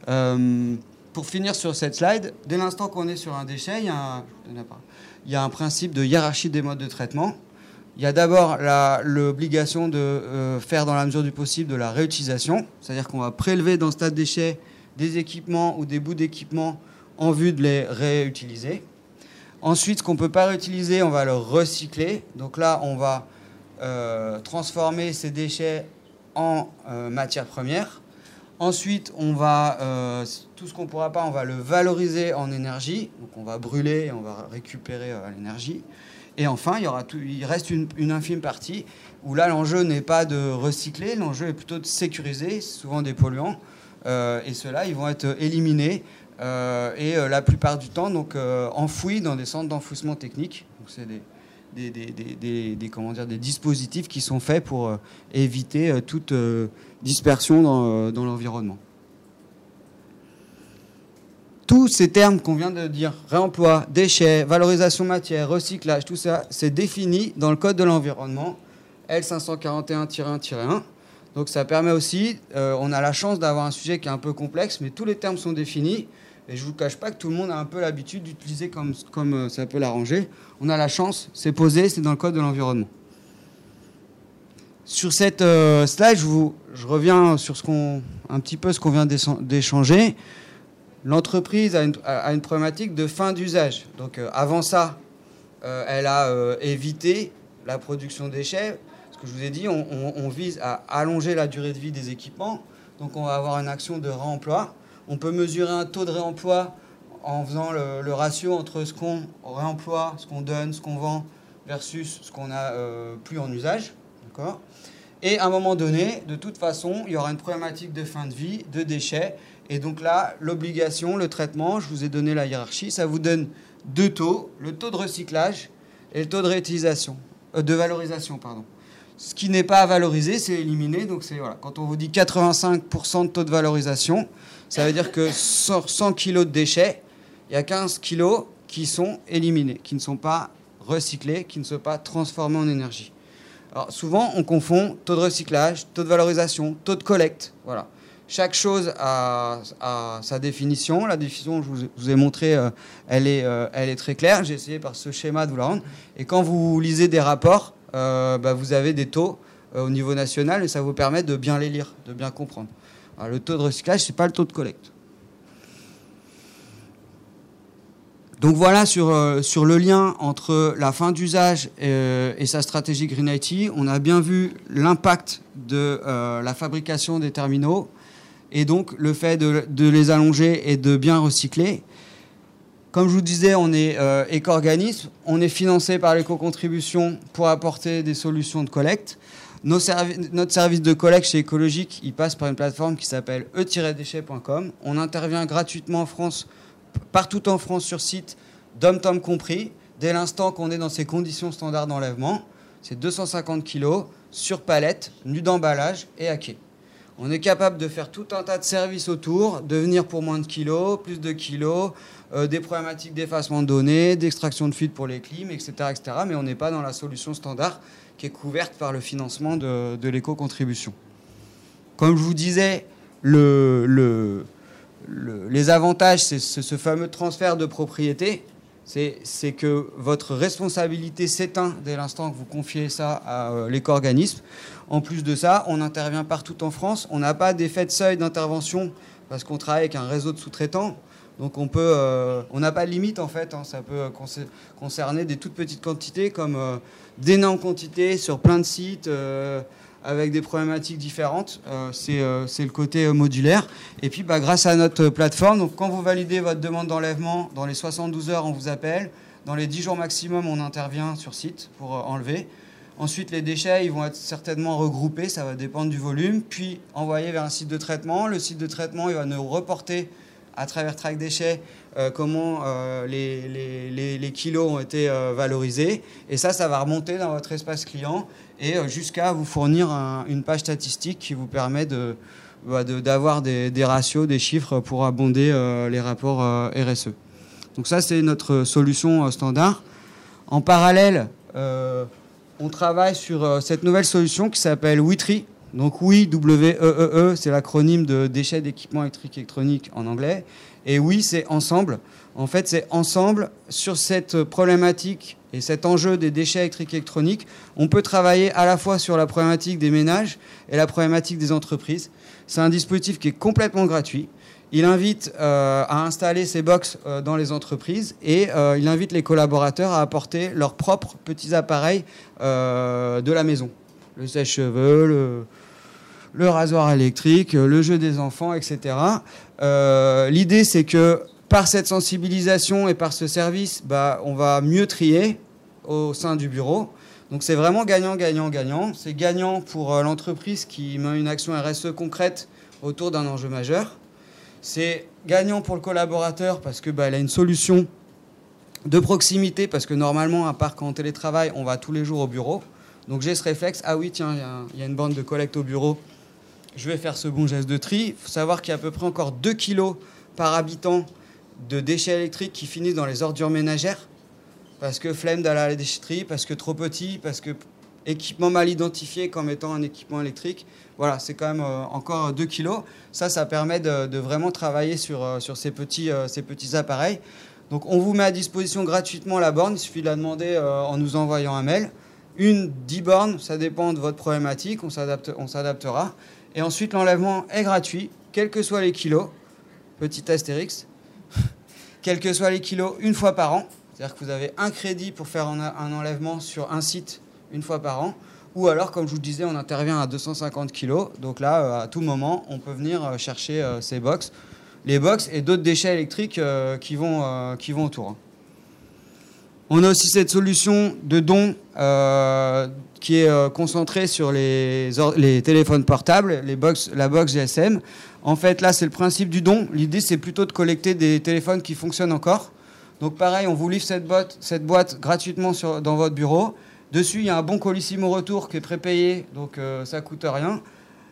Euh, pour finir sur cette slide, dès l'instant qu'on est sur un déchet, il y a un principe de hiérarchie des modes de traitement. Il y a d'abord l'obligation de faire dans la mesure du possible de la réutilisation, c'est-à-dire qu'on va prélever dans ce tas de déchets des équipements ou des bouts d'équipements en vue de les réutiliser. Ensuite, ce qu'on ne peut pas réutiliser, on va le recycler. Donc là, on va euh, transformer ces déchets en euh, matière première. Ensuite, on va, euh, tout ce qu'on ne pourra pas, on va le valoriser en énergie. Donc on va brûler et on va récupérer l'énergie. Et enfin, il, reste une, infime partie où là, l'enjeu n'est pas de recycler, l'enjeu est plutôt de sécuriser, souvent des polluants. et ceux-là, ils vont être éliminés euh, et euh, la plupart du temps donc euh, enfouis dans des centres d'enfouissement technique. c'est des, dispositifs qui sont faits pour éviter toute dispersion dans l'environnement. Tous ces termes qu'on vient de dire, réemploi, déchets, valorisation matière, recyclage, tout ça, c'est défini dans le Code de l'environnement L541-1-1. Donc ça permet aussi, on a la chance d'avoir un sujet qui est un peu complexe, mais tous les termes sont définis. Et je ne vous cache pas que tout le monde a un peu l'habitude d'utiliser comme, comme euh, ça peut l'arranger. On a la chance, c'est posé, c'est dans le code de l'environnement. Sur cette euh, slide, je, reviens sur ce un petit peu ce qu'on vient d'échanger. L'entreprise a une, problématique de fin d'usage. Donc euh, avant ça, elle a évité la production déchets. Ce que je vous ai dit, on, vise à allonger la durée de vie des équipements. Donc on va avoir une action de réemploi. On peut mesurer un taux de réemploi en faisant le, ratio entre ce qu'on réemploie, ce qu'on donne, ce qu'on vend, versus ce qu'on n'a euh, plus en usage. Et à un moment donné, de toute façon, il y aura une problématique de fin de vie, de déchets. Et donc là, l'obligation, le traitement, je vous ai donné la hiérarchie, ça vous donne deux taux, le taux de recyclage et le taux de réutilisation, euh, de valorisation, pardon. Ce qui n'est pas valorisé, c'est éliminé. Donc c'est voilà, quand on vous dit 85% de taux de valorisation, ça veut dire que sur 100 kg de déchets, il y a 15 kg qui sont éliminés, qui ne sont pas recyclés, qui ne sont pas transformés en énergie. Alors souvent, on confond taux de recyclage, taux de valorisation, taux de collecte. Voilà. Chaque chose a, sa définition. La définition, je vous, ai montré, euh, elle, est, euh, elle est très claire. J'ai essayé par ce schéma de vous la rendre. Et quand vous lisez des rapports, euh, bah, vous avez des taux au niveau national et ça vous permet de bien les lire, de bien comprendre le taux de recyclage, ce n'est pas le taux de collecte. Donc voilà sur, le lien entre la fin d'usage euh, et, sa stratégie Green IT. On a bien vu l'impact de la fabrication des terminaux et donc le fait de, les allonger et de bien recycler. Comme je vous disais, on est éco-organisme, on est financé par l'éco-contribution pour apporter des solutions de collecte notre service de collecte chez Écologique, il passe par une plateforme qui s'appelle e-déchets.com. On intervient gratuitement en France, partout en France sur site, dom-tom compris, dès l'instant qu'on est dans ces conditions standards d'enlèvement. C'est 250 kg sur palette, nu d'emballage et à quai. On est capable de faire tout un tas de services autour, de venir pour moins de kilos, plus de kilos, euh, des problématiques d'effacement de données, d'extraction de fuite pour les clims, etc.. Mais on n'est pas dans la solution standard qui est couverte par le financement de, l'éco-contribution. Comme je vous disais, les avantages, c'est ce, fameux transfert de propriété. C'est que votre responsabilité s'éteint dès l'instant que vous confiez ça à euh, l'éco-organisme. En plus de ça, on intervient partout en France. On n'a pas d'effet de seuil d'intervention parce qu'on travaille avec un réseau de sous-traitants. Donc on peut, euh, on n'a pas de limite en fait. Hein. ça peut concerner des toutes petites quantités comme euh, d'énormes quantités sur plein de sites euh, avec des problématiques différentes. c'est le côté modulaire. Et puis bah, grâce à notre plateforme, donc quand vous validez votre demande d'enlèvement, dans les 72 heures on vous appelle. Dans les 10 jours maximum, on intervient sur site pour enlever. Ensuite, les déchets, ils vont être certainement regroupés, ça va dépendre du volume, puis envoyés vers un site de traitement. Le site de traitement, il va nous reporter à travers Track Déchets euh, comment euh, les, kilos ont été euh, valorisés. Et ça, ça va remonter dans votre espace client et jusqu'à vous fournir une page statistique qui vous permet bah, d'avoir des, des, ratios, des chiffres pour abonder les rapports RSE. Donc ça, c'est notre solution standard. En parallèle, on travaille sur cette nouvelle solution qui s'appelle Witry, Donc oui, WEEE, e, c'est l'acronyme de déchets d'équipements électriques électroniques en anglais. Et oui, c'est ensemble. En fait, c'est ensemble sur cette problématique et cet enjeu des déchets électriques électroniques. On peut travailler à la fois sur la problématique des ménages et la problématique des entreprises. C'est un dispositif qui est complètement gratuit. Il invite euh, à installer ces box euh, dans les entreprises et euh, il invite les collaborateurs à apporter leurs propres petits appareils de la maison. Le sèche-cheveux, le, rasoir électrique, le jeu des enfants, etc. L'idée, c'est que par cette sensibilisation et par ce service, bah, on va mieux trier au sein du bureau. Donc c'est vraiment gagnant, gagnant, gagnant. C'est gagnant pour l'entreprise qui met une action RSE concrète autour d'un enjeu majeur. C'est gagnant pour le collaborateur parce que bah, a une solution de proximité parce que normalement, à part quand on télétravaille, on va tous les jours au bureau. Donc j'ai ce réflexe, ah oui, tiens, il y, a une bande de collecte au bureau, je vais faire ce bon geste de tri. Il faut savoir qu'il y a à peu près encore 2 kilos par habitant de déchets électriques qui finissent dans les ordures ménagères. Parce que flemme d'aller à la déchetterie, parce que trop petit, parce que équipement mal identifié comme étant un équipement électrique. Voilà, c'est quand même euh, encore 2 kilos. Ça, ça permet de, vraiment travailler sur, euh, sur ces, petits, euh, ces petits appareils. Donc on vous met à disposition gratuitement la borne, il suffit de la demander en nous envoyant un mail. Une, 10 bornes, ça dépend de votre problématique, on s'adaptera. Et ensuite, l'enlèvement est gratuit, quels que soient les kilos. Petit astérix. *laughs* quels que soient les kilos, une fois par an. C'est-à-dire que vous avez un crédit pour faire un enlèvement sur un site une fois par an. Ou alors, comme je vous disais, on intervient à 250 kg. Donc là, euh, à tout moment, on peut venir euh, chercher euh, ces box, les box et d'autres déchets électriques qui, vont, qui vont autour. On a aussi cette solution de don qui est concentrée sur les, les téléphones portables, les box, la box GSM. En fait, là, c'est le principe du don. L'idée, c'est plutôt de collecter des téléphones qui fonctionnent encore. Donc pareil, on vous livre cette boîte, cette boîte gratuitement sur, dans votre bureau. Dessus, il y a un bon colissimo retour qui est prépayé, donc euh, ça coûte rien.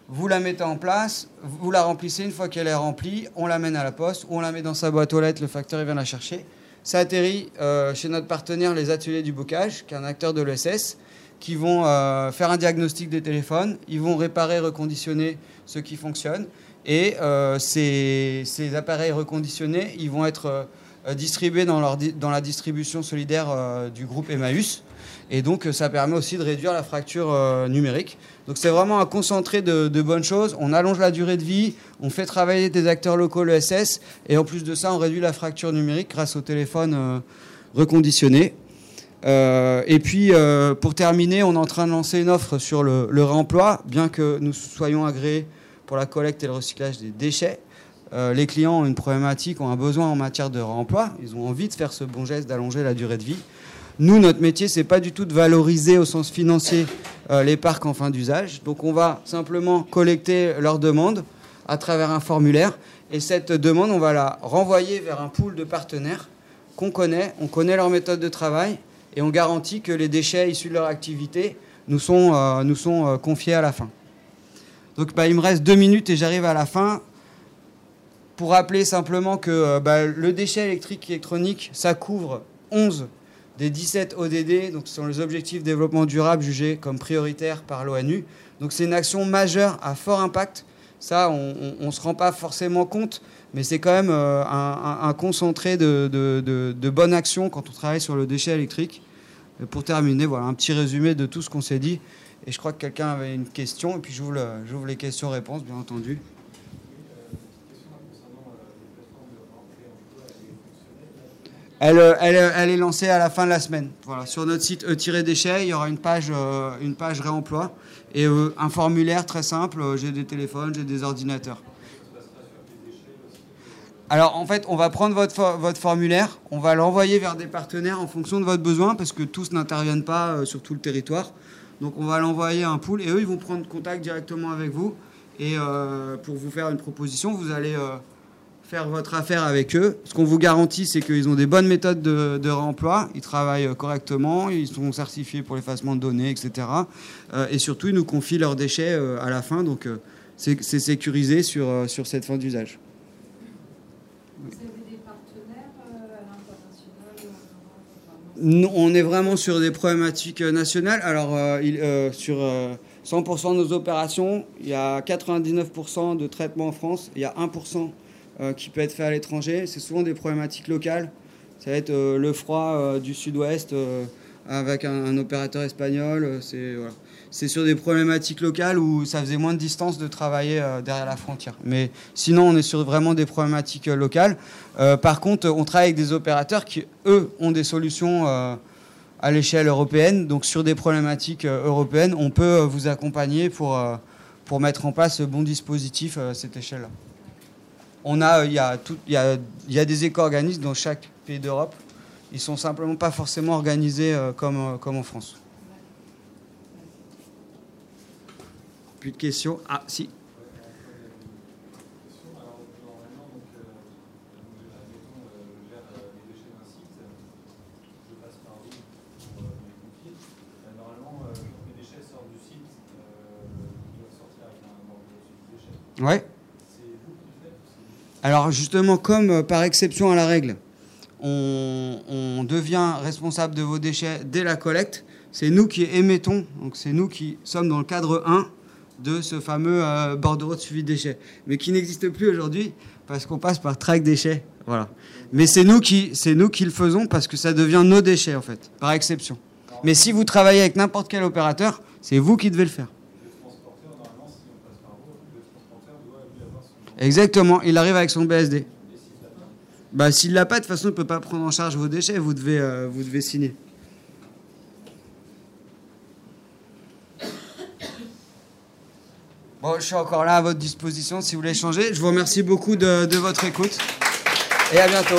Vous la mettez en place, vous la remplissez. Une fois qu'elle est remplie, on l'amène à la poste ou on la met dans sa boîte aux lettres. Le facteur vient la chercher. Ça atterrit euh, chez notre partenaire, les Ateliers du Bocage, qui est un acteur de l'ESS, qui vont euh, faire un diagnostic des téléphones. Ils vont réparer, reconditionner ce qui fonctionne. Et ces, ces, appareils reconditionnés, ils vont être distribués dans, la distribution solidaire du groupe Emmaüs. Et donc, ça permet aussi de réduire la fracture euh, numérique. Donc, c'est vraiment un concentré de, bonnes choses. On allonge la durée de vie, on fait travailler des acteurs locaux, l'ESS, et en plus de ça, on réduit la fracture numérique grâce au téléphone euh, reconditionné. Euh, et puis, pour terminer, on est en train de lancer une offre sur le, réemploi, bien que nous soyons agréés pour la collecte et le recyclage des déchets. les clients ont une problématique, ont un besoin en matière de réemploi. Ils ont envie de faire ce bon geste d'allonger la durée de vie. Nous, notre métier, c'est pas du tout de valoriser au sens financier euh, les parcs en fin d'usage. Donc, on va simplement collecter leurs demandes à travers un formulaire. Et cette demande, on va la renvoyer vers un pool de partenaires qu'on connaît. On connaît leur méthode de travail et on garantit que les déchets issus de leur activité nous sont, euh, nous sont euh, confiés à la fin. Donc, bah, il me reste deux minutes et j'arrive à la fin. Pour rappeler simplement que bah, le déchet électrique et électronique, ça couvre 11 des 17 ODD, donc ce sont les objectifs de développement durable jugés comme prioritaires par l'ONU. Donc c'est une action majeure à fort impact. Ça, on ne se rend pas forcément compte, mais c'est quand même euh, un, concentré de, de, bonnes actions quand on travaille sur le déchet électrique. pour terminer, voilà un petit résumé de tout ce qu'on s'est dit. Et je crois que quelqu'un avait une question, et puis j'ouvre les questions-réponses, bien entendu. Euh, elle, est lancée à la fin de la semaine. Voilà, sur notre site E-déchets, il y aura une page, euh, une page réemploi et euh, un formulaire très simple. j'ai des téléphones, j'ai des ordinateurs. Alors en fait, on va prendre votre formulaire, on va l'envoyer vers des partenaires en fonction de votre besoin parce que tous n'interviennent pas sur tout le territoire. Donc on va l'envoyer à un pool et eux, ils vont prendre contact directement avec vous. Et pour vous faire une proposition, vous allez faire votre affaire avec eux. Ce qu'on vous garantit, c'est qu'ils ont des bonnes méthodes de, réemploi, ils travaillent correctement, ils sont certifiés pour l'effacement de données, etc. Euh, et surtout, ils nous confient leurs déchets euh, à la fin, donc euh, c'est sécurisé sur, cette fin d'usage avez des partenaires à l'international On est vraiment sur des problématiques nationales. Alors, il, sur 100% de nos opérations, il y a 99% de traitement en France, il y a 1% euh, qui peut être fait à l'étranger. C'est souvent des problématiques locales. Ça va être euh, le froid euh, du sud-ouest avec un, opérateur espagnol. C'est sur des problématiques locales où ça faisait moins de distance de travailler derrière la frontière. Mais sinon, on est sur vraiment des problématiques locales. par contre, on travaille avec des opérateurs qui, eux, ont des solutions à l'échelle européenne. Donc sur des problématiques européennes, on peut vous accompagner pour, pour mettre en place ce bon dispositif à cette échelle-là a, il y a, y a, y a des éco-organismes dans chaque pays d'Europe. Ils sont simplement pas forcément organisés euh, comme, euh, comme en France. De questions Ah, si. Ouais. Alors justement, comme euh, par exception à la règle, on, devient responsable de vos déchets dès la collecte, c'est nous qui émettons, donc c'est nous qui sommes dans le cadre 1 de ce fameux euh, bordereau de suivi de déchets, mais qui n'existe plus aujourd'hui parce qu'on passe par track déchets. Voilà. Mais c'est nous, qui, nous qui le faisons parce que ça devient nos déchets en fait, par exception. Mais si vous travaillez avec n'importe quel opérateur, c'est vous qui devez le faire. Exactement, il arrive avec son BSD. Bah, s'il l'a pas, de toute façon, il ne peut pas prendre en charge vos déchets, vous devez, euh, vous devez signer. Bon, je suis encore là à votre disposition si vous voulez changer. Je vous remercie beaucoup de, de votre écoute et à bientôt.